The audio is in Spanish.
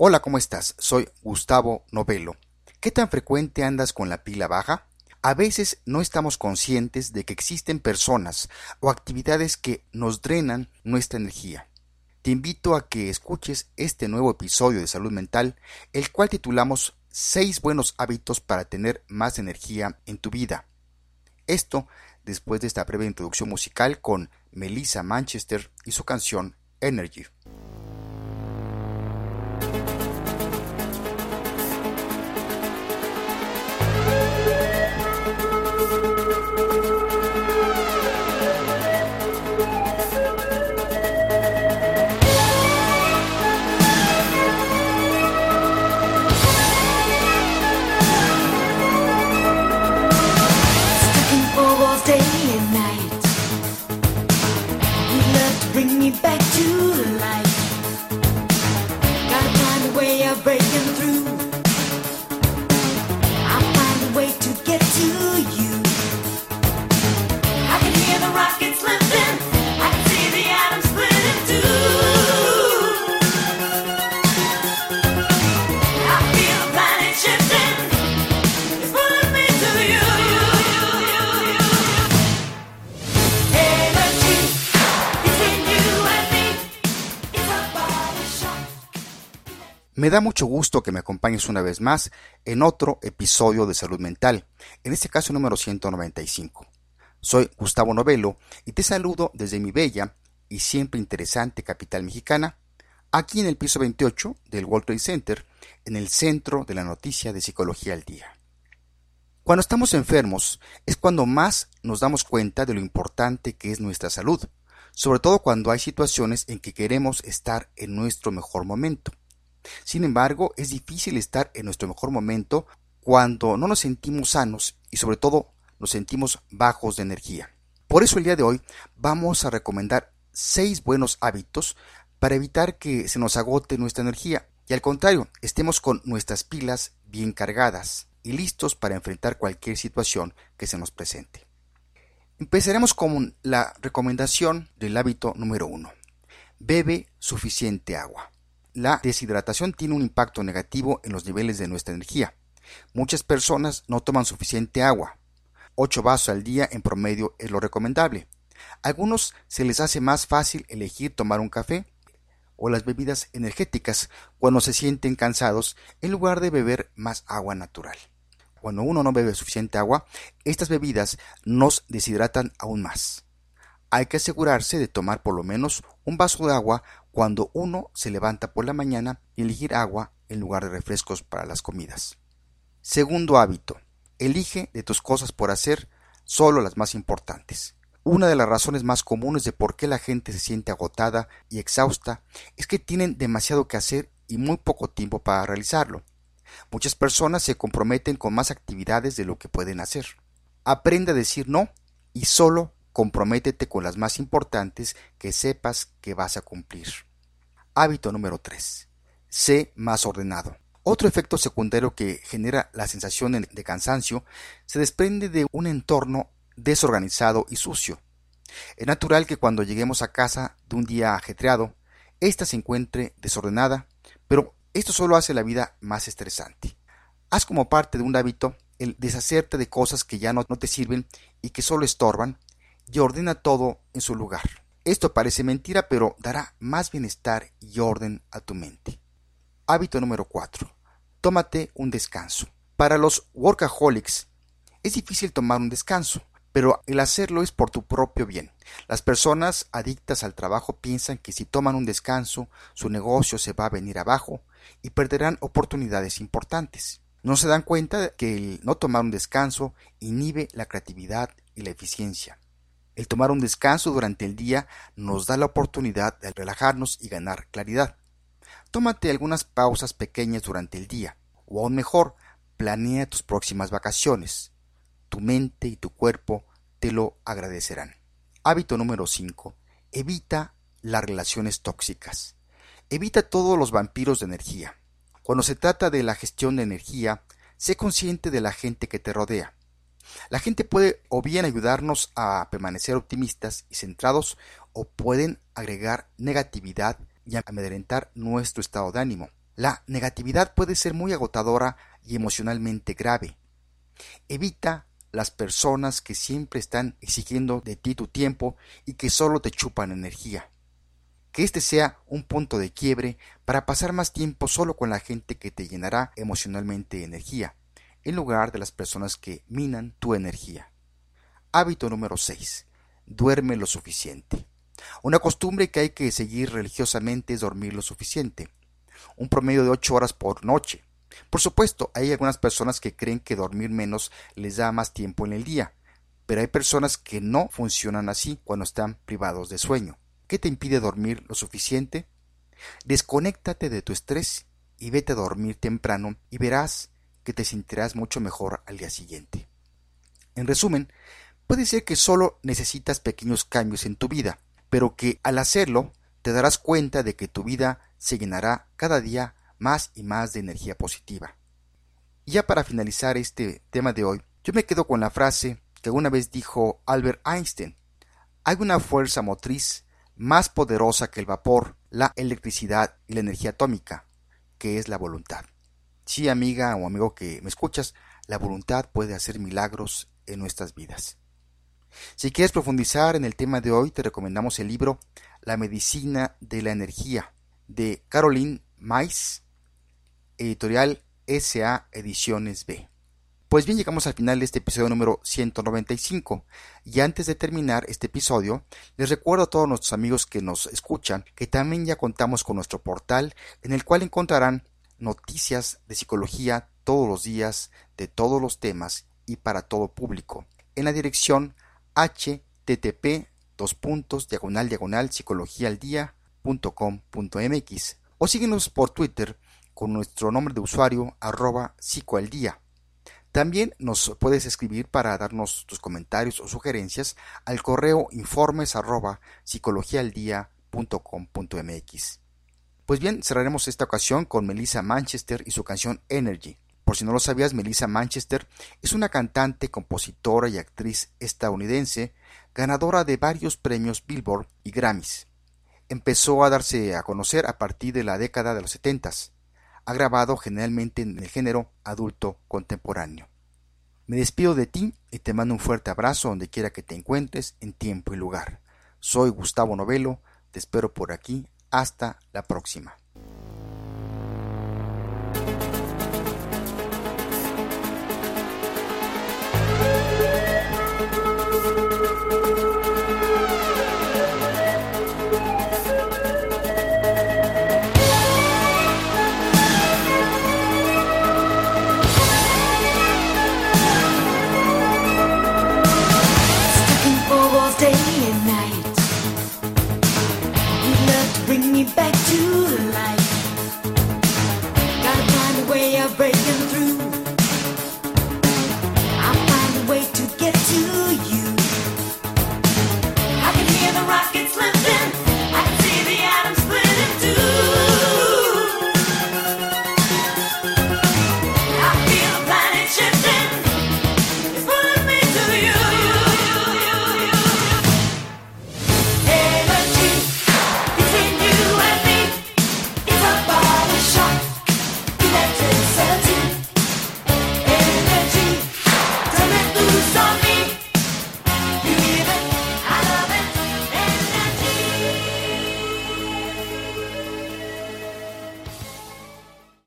Hola, ¿cómo estás? Soy Gustavo Novelo. ¿Qué tan frecuente andas con la pila baja? A veces no estamos conscientes de que existen personas o actividades que nos drenan nuestra energía. Te invito a que escuches este nuevo episodio de Salud Mental, el cual titulamos 6 buenos hábitos para tener más energía en tu vida. Esto después de esta breve introducción musical con Melissa Manchester y su canción Energy. Me da mucho gusto que me acompañes una vez más en otro episodio de Salud Mental, en este caso número 195. Soy Gustavo Novelo y te saludo desde mi bella y siempre interesante capital mexicana, aquí en el piso 28 del World Trade Center, en el centro de la noticia de Psicología al Día. Cuando estamos enfermos es cuando más nos damos cuenta de lo importante que es nuestra salud, sobre todo cuando hay situaciones en que queremos estar en nuestro mejor momento. Sin embargo, es difícil estar en nuestro mejor momento cuando no nos sentimos sanos y sobre todo nos sentimos bajos de energía. Por eso el día de hoy vamos a recomendar seis buenos hábitos para evitar que se nos agote nuestra energía y al contrario, estemos con nuestras pilas bien cargadas y listos para enfrentar cualquier situación que se nos presente. Empezaremos con la recomendación del hábito número uno. Bebe suficiente agua la deshidratación tiene un impacto negativo en los niveles de nuestra energía. Muchas personas no toman suficiente agua. 8 vasos al día en promedio es lo recomendable. A algunos se les hace más fácil elegir tomar un café o las bebidas energéticas cuando se sienten cansados en lugar de beber más agua natural. Cuando uno no bebe suficiente agua, estas bebidas nos deshidratan aún más. Hay que asegurarse de tomar por lo menos un vaso de agua cuando uno se levanta por la mañana y elegir agua en lugar de refrescos para las comidas. Segundo hábito. Elige de tus cosas por hacer solo las más importantes. Una de las razones más comunes de por qué la gente se siente agotada y exhausta es que tienen demasiado que hacer y muy poco tiempo para realizarlo. Muchas personas se comprometen con más actividades de lo que pueden hacer. Aprende a decir no y solo comprométete con las más importantes que sepas que vas a cumplir. Hábito número 3. Sé más ordenado. Otro efecto secundario que genera la sensación de cansancio se desprende de un entorno desorganizado y sucio. Es natural que cuando lleguemos a casa de un día ajetreado, ésta se encuentre desordenada, pero esto solo hace la vida más estresante. Haz como parte de un hábito el deshacerte de cosas que ya no, te sirven y que solo estorban y ordena todo en su lugar. Esto parece mentira, pero dará más bienestar y orden a tu mente. Hábito número 4. Tómate un descanso. Para los workaholics es difícil tomar un descanso, pero el hacerlo es por tu propio bien. Las personas adictas al trabajo piensan que si toman un descanso, su negocio se va a venir abajo y perderán oportunidades importantes. No se dan cuenta que el no tomar un descanso inhibe la creatividad y la eficiencia. El tomar un descanso durante el día nos da la oportunidad de relajarnos y ganar claridad. Tómate algunas pausas pequeñas durante el día, o aún mejor, planea tus próximas vacaciones. Tu mente y tu cuerpo te lo agradecerán. Hábito número 5. Evita las relaciones tóxicas. Evita todos los vampiros de energía. Cuando se trata de la gestión de energía, sé consciente de la gente que te rodea. La gente puede o bien ayudarnos a permanecer optimistas y centrados o pueden agregar negatividad y amedrentar nuestro estado de ánimo. La negatividad puede ser muy agotadora y emocionalmente grave. Evita las personas que siempre están exigiendo de ti tu tiempo y que solo te chupan energía. Que este sea un punto de quiebre para pasar más tiempo solo con la gente que te llenará emocionalmente energía, en lugar de las personas que minan tu energía. Hábito número 6. Duerme lo suficiente. Una costumbre que hay que seguir religiosamente es dormir lo suficiente. Un promedio de 8 horas por noche. Por supuesto, hay algunas personas que creen que dormir menos les da más tiempo en el día, pero hay personas que no funcionan así cuando están privados de sueño. ¿Qué te impide dormir lo suficiente? Desconéctate de tu estrés y vete a dormir temprano y verás que te sentirás mucho mejor al día siguiente. En resumen, puede ser que solo necesitas pequeños cambios en tu vida, pero que al hacerlo te darás cuenta de que tu vida se llenará cada día más y más de energía positiva. Y ya para finalizar este tema de hoy, yo me quedo con la frase que alguna vez dijo Albert Einstein. Hay una fuerza motriz más poderosa que el vapor, la electricidad y la energía atómica, que es la voluntad. Sí, amiga o amigo que me escuchas, la voluntad puede hacer milagros en nuestras vidas. Si quieres profundizar en el tema de hoy, te recomendamos el libro La medicina de la energía de Caroline Mais editorial SA Ediciones B. Pues bien, llegamos al final de este episodio número 195. Y antes de terminar este episodio, les recuerdo a todos nuestros amigos que nos escuchan que también ya contamos con nuestro portal en el cual encontrarán noticias de psicología todos los días, de todos los temas y para todo público. En la dirección http dos puntos diagonal diagonal o síguenos por Twitter con nuestro nombre de usuario arroba psicoaldía. También nos puedes escribir para darnos tus comentarios o sugerencias al correo informes arroba. Pues bien, cerraremos esta ocasión con Melissa Manchester y su canción Energy. Por si no lo sabías, Melissa Manchester es una cantante, compositora y actriz estadounidense, ganadora de varios premios Billboard y Grammys. Empezó a darse a conocer a partir de la década de los setentas ha grabado generalmente en el género adulto contemporáneo. Me despido de ti y te mando un fuerte abrazo donde quiera que te encuentres en tiempo y lugar. Soy Gustavo Novelo, te espero por aquí, hasta la próxima.